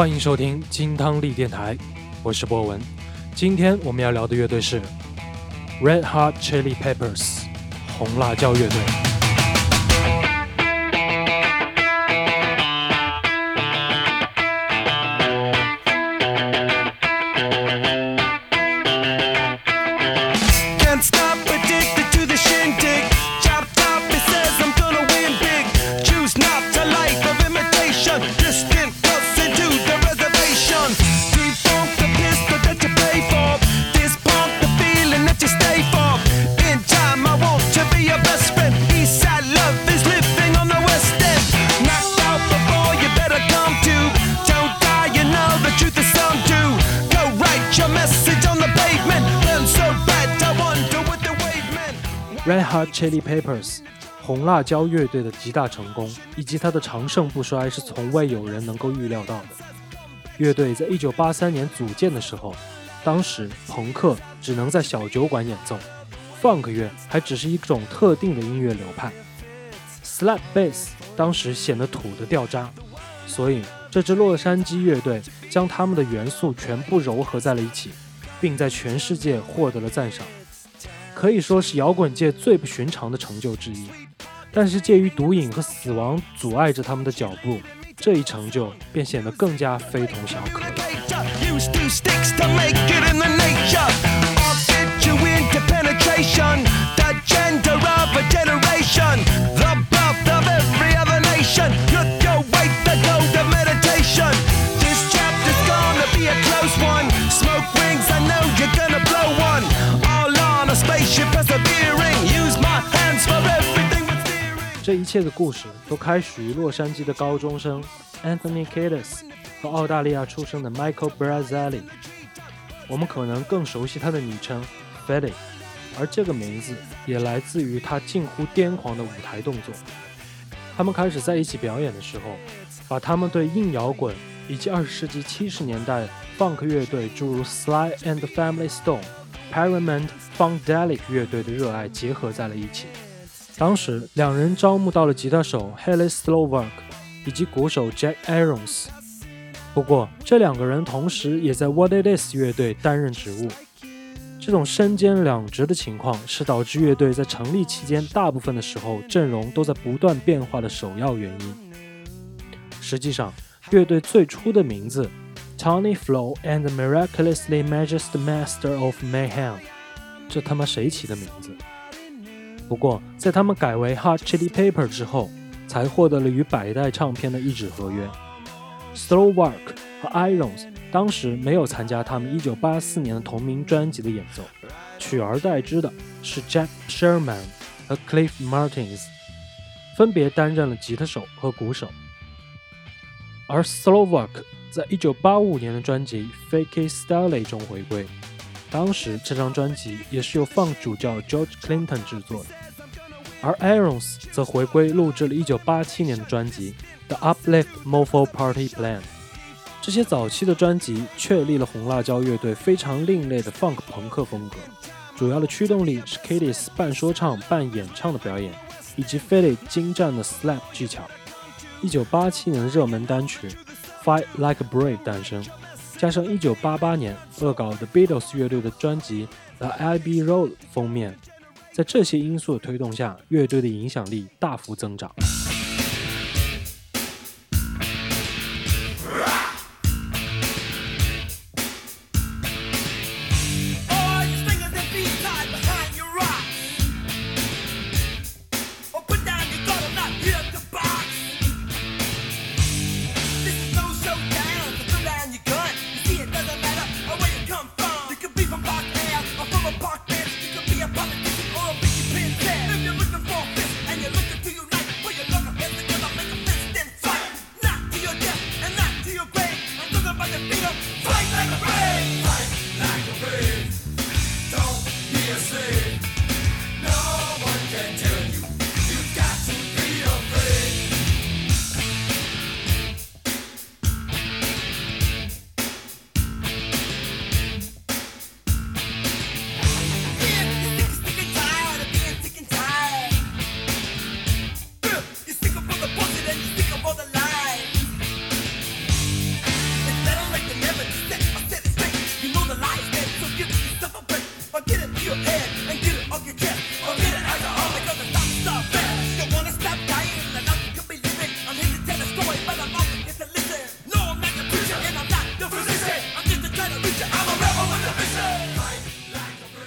欢迎收听金汤力电台，我是博文。今天我们要聊的乐队是 Red Hot Chili Peppers 红辣椒乐队。Chili Peppers 红辣椒乐队的极大成功，以及它的长盛不衰，是从未有人能够预料到的。乐队在一九八三年组建的时候，当时朋克只能在小酒馆演奏，funk 乐还只是一种特定的音乐流派，slap bass 当时显得土的掉渣，所以这支洛杉矶乐队将他们的元素全部糅合在了一起，并在全世界获得了赞赏。可以说是摇滚界最不寻常的成就之一，但是介于毒瘾和死亡阻碍着他们的脚步，这一成就便显得更加非同小可。这一切的故事都开始于洛杉矶的高中生 Anthony Kiedis 和澳大利亚出生的 Michael Brazili。我们可能更熟悉他的昵称 feddy 而这个名字也来自于他近乎癫狂的舞台动作。他们开始在一起表演的时候，把他们对硬摇滚以及二十世纪七十年代 funk 乐队诸如 Sly and Family Stone、Pyramid Funkadelic 乐队的热爱结合在了一起。当时，两人招募到了吉他手 Haley Slovak 以及鼓手 Jack Irons。不过，这两个人同时也在 What It Is 乐队担任职务。这种身兼两职的情况是导致乐队在成立期间大部分的时候阵容都在不断变化的首要原因。实际上，乐队最初的名字 Tony Flow and Miraculously Magic Master of Mayhem，这他妈谁起的名字？不过，在他们改为 Hot Chili Pepper 之后，才获得了与百代唱片的一纸合约。Slowwork 和 Irons 当时没有参加他们1984年的同名专辑的演奏，取而代之的是 Jack Sherman 和 Cliff Martins，分别担任了吉他手和鼓手。而 Slowwork 在1985年的专辑 Fake Style 中回归，当时这张专辑也是由放主教 George Clinton 制作的。而 Arons 则回归录制了1987年的专辑《The Uplift Mofo Party Plan》。这些早期的专辑确立了红辣椒乐队非常另类的 funk 朋克风格，主要的驱动力是 Kiedis 半说唱半演唱的表演，以及 Philly 精湛的 slap 技巧。1987年的热门单曲《Fight Like a Brave》诞生，加上1988年恶搞 The Beatles 乐队的专辑《The Abbey Road》封面。在这些因素的推动下，乐队的影响力大幅增长。Fight like a brave!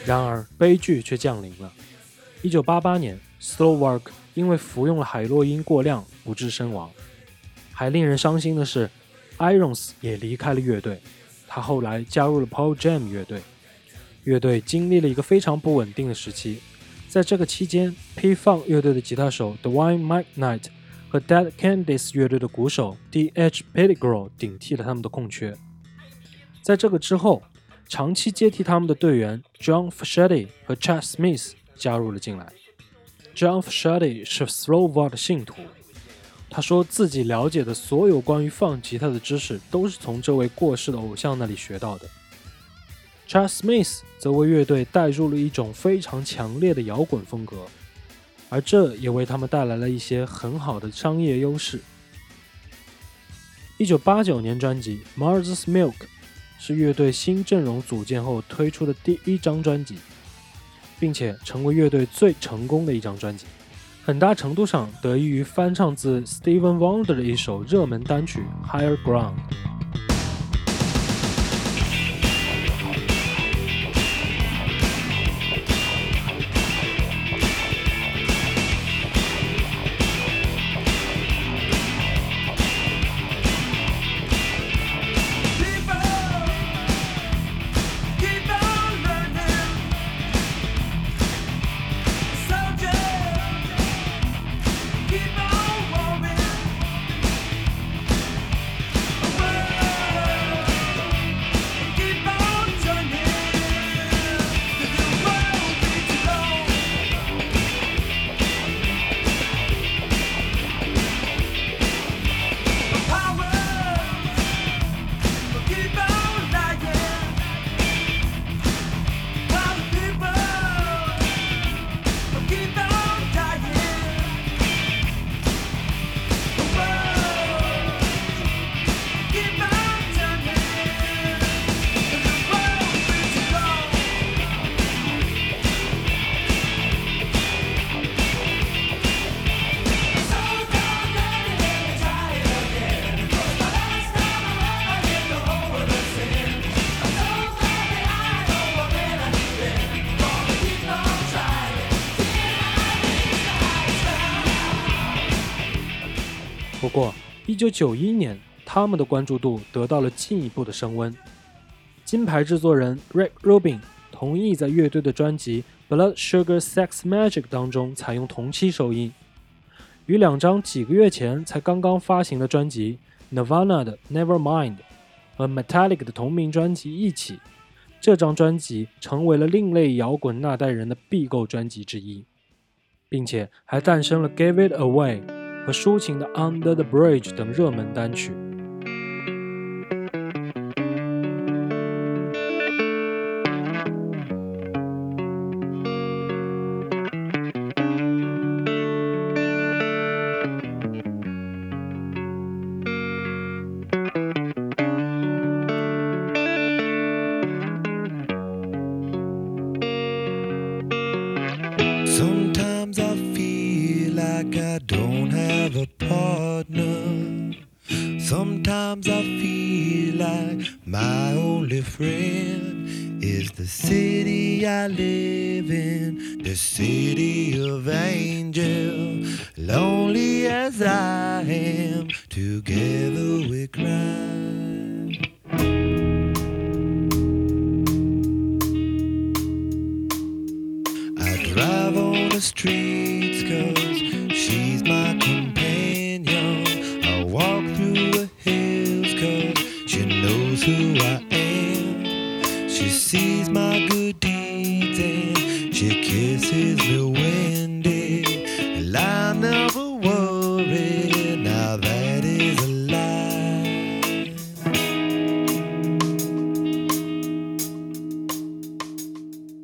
然而，悲剧却降临了。1988年 s l o w Work 因为服用了海洛因过量不治身亡。还令人伤心的是，Irons 也离开了乐队。他后来加入了 Paul Jam 乐队。乐队经历了一个非常不稳定的时期。在这个期间，P-Funk 乐队的吉他手 Dwayne McKnight 和 Dead Kennedys 乐队的鼓手 D.H. Pettigrew 顶替了他们的空缺。在这个之后，长期接替他们的队员 John Frusciante 和 Chad Smith 加入了进来。John Frusciante 是 Slow v a l 的信徒，他说自己了解的所有关于放吉他的知识都是从这位过世的偶像那里学到的。Chad Smith 则为乐队带入了一种非常强烈的摇滚风格，而这也为他们带来了一些很好的商业优势。1989年专辑《Mars Milk》是乐队新阵容组建后推出的第一张专辑，并且成为乐队最成功的一张专辑，很大程度上得益于翻唱自 Steven Wonder 的一首热门单曲《Higher Ground》。不过，1991年，他们的关注度得到了进一步的升温。金牌制作人 Rick Rubin 同意在乐队的专辑《Blood Sugar Sex Magic》当中采用同期收音。与两张几个月前才刚刚发行的专辑 Nirvana 的《Nevermind》和 Metallica 的同名专辑一起，这张专辑成为了另类摇滚那代人的必购专辑之一，并且还诞生了《Give It Away》。和抒情的《Under the Bridge》等热门单曲。streets cause she's my companion. I walk through the hills cause she knows who I am. She sees my good deeds and she kisses me when day. And I never worry, now that is a lie.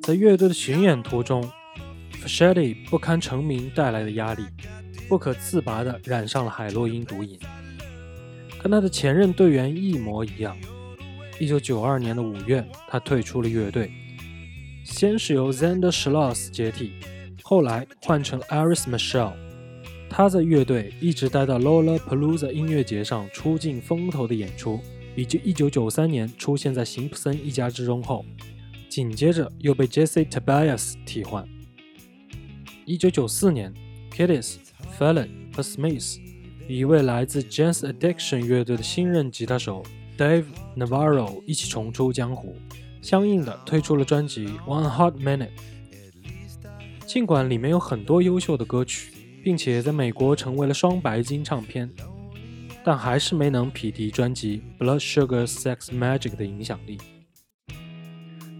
在乐队的巡演途中 S h e t t y 不堪成名带来的压力，不可自拔地染上了海洛因毒瘾，跟他的前任队员一模一样。1992年的五月，他退出了乐队，先是由 Zander Schloss 接替，后来换成 Iris Michelle。他在乐队一直待到 Lollapalooza 音乐节上出尽风头的演出，以及1993年出现在辛普森一家之中后。紧接着又被 Jesse Tobias 替换。1994年 k i d d i s f e l l o n 和 Smith 与一位来自 Jazz Addiction 乐队的新任吉他手 Dave Navarro 一起重出江湖，相应的推出了专辑《One Hot Minute》。尽管里面有很多优秀的歌曲，并且在美国成为了双白金唱片，但还是没能匹敌专辑《Blood Sugar Sex Magic》的影响力。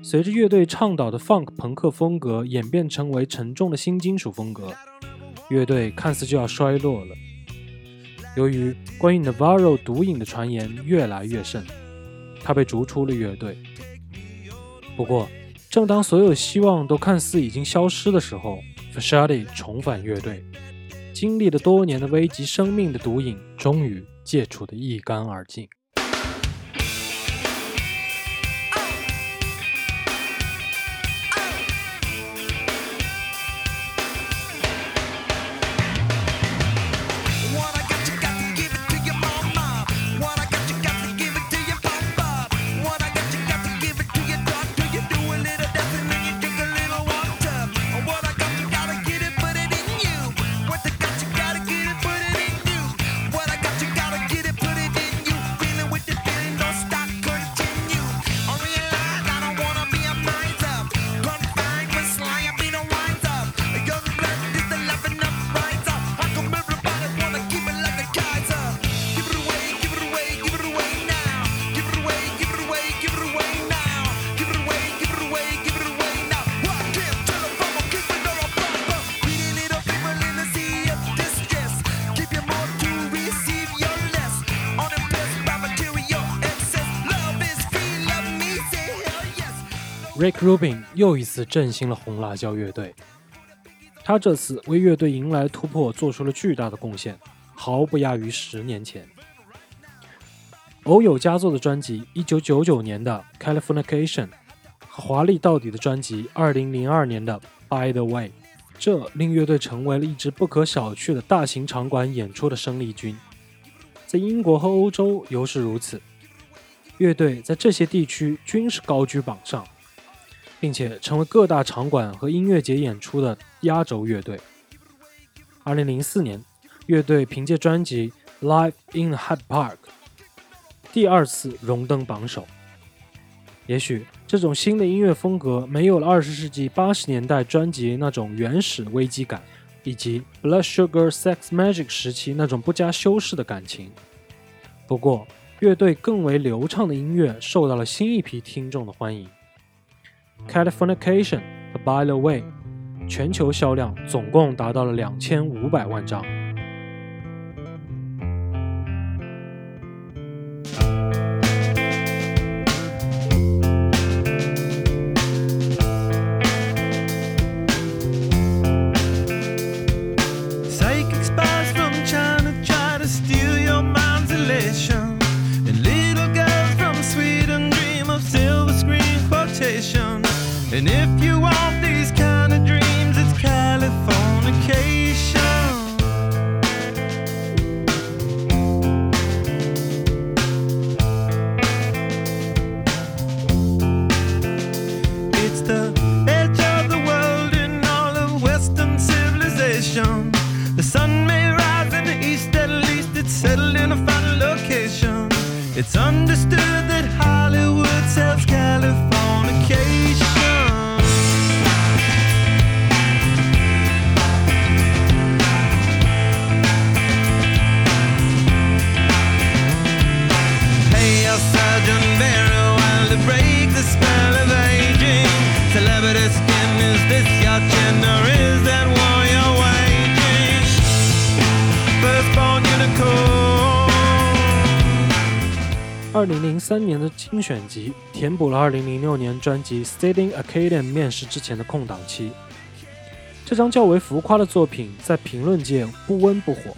随着乐队倡导的 Funk 朋克风格演变成为沉重的新金属风格，乐队看似就要衰落了。由于关于 Navarro 毒瘾的传言越来越盛，他被逐出了乐队。不过，正当所有希望都看似已经消失的时候 f a s h a d i 重返乐队，经历了多年的危及生命的毒瘾，终于戒除得一干二净。Rick Rubin 又一次振兴了红辣椒乐队，他这次为乐队迎来突破做出了巨大的贡献，毫不亚于十年前。偶有佳作的专辑1999年的《Californication》和华丽到底的专辑2002年的《By the Way》，这令乐队成为了一支不可小觑的大型场馆演出的生力军。在英国和欧洲尤是如此，乐队在这些地区均是高居榜上。并且成为各大场馆和音乐节演出的压轴乐队。二零零四年，乐队凭借专辑《Live in Hyde Park》第二次荣登榜首。也许这种新的音乐风格没有了二十世纪八十年代专辑那种原始危机感，以及《Blood Sugar Sex Magic》时期那种不加修饰的感情。不过，乐队更为流畅的音乐受到了新一批听众的欢迎。Californication 和 By the Way，全球销量总共达到了两千五百万张。二零零三年的精选集填补了二零零六年专辑《Stadium Acadian》面世之前的空档期。这张较为浮夸的作品在评论界不温不火，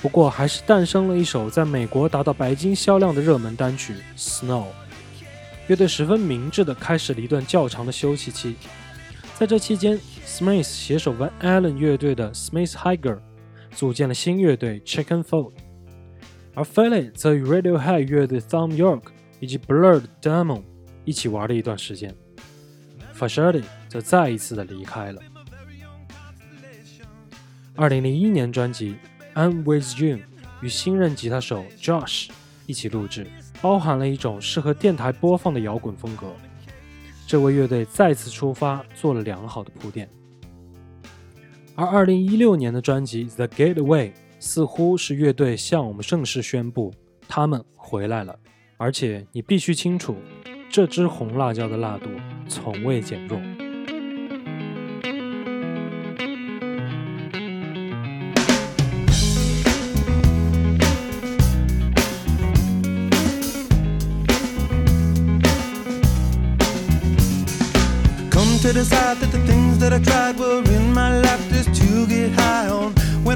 不过还是诞生了一首在美国达到白金销量的热门单曲《Snow》。乐队十分明智地开始了一段较长的休息期，在这期间，Smith 携手 Van Allen 乐队的 Smith Higer 组建了新乐队 Chicken Fold。而 Philly 则与 Radiohead 乐队 Thom York 以及 Blurred Demon 一起玩了一段时间。f a s h e r l y 则再一次的离开了。二零零一年专辑《I'm With You》与新任吉他手 Josh 一起录制，包含了一种适合电台播放的摇滚风格。这为乐队再次出发做了良好的铺垫。而二零一六年的专辑《The Gateway》似乎是乐队向我们正式宣布他们回来了，而且你必须清楚，这支红辣椒的辣度从未减弱。to decide that the things that I tried were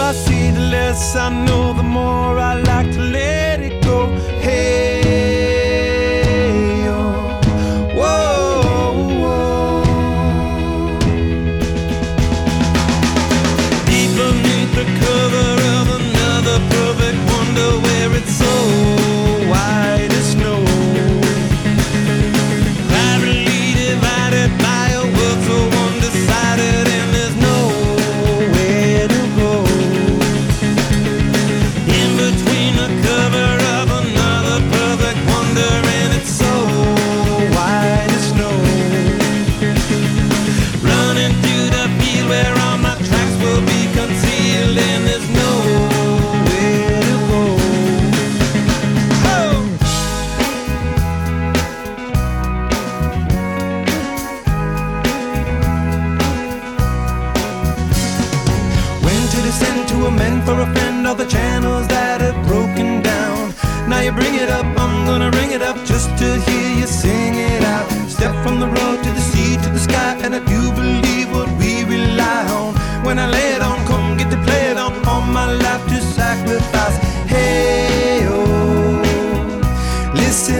I see, the less I know, the more I like to let it go. Hey,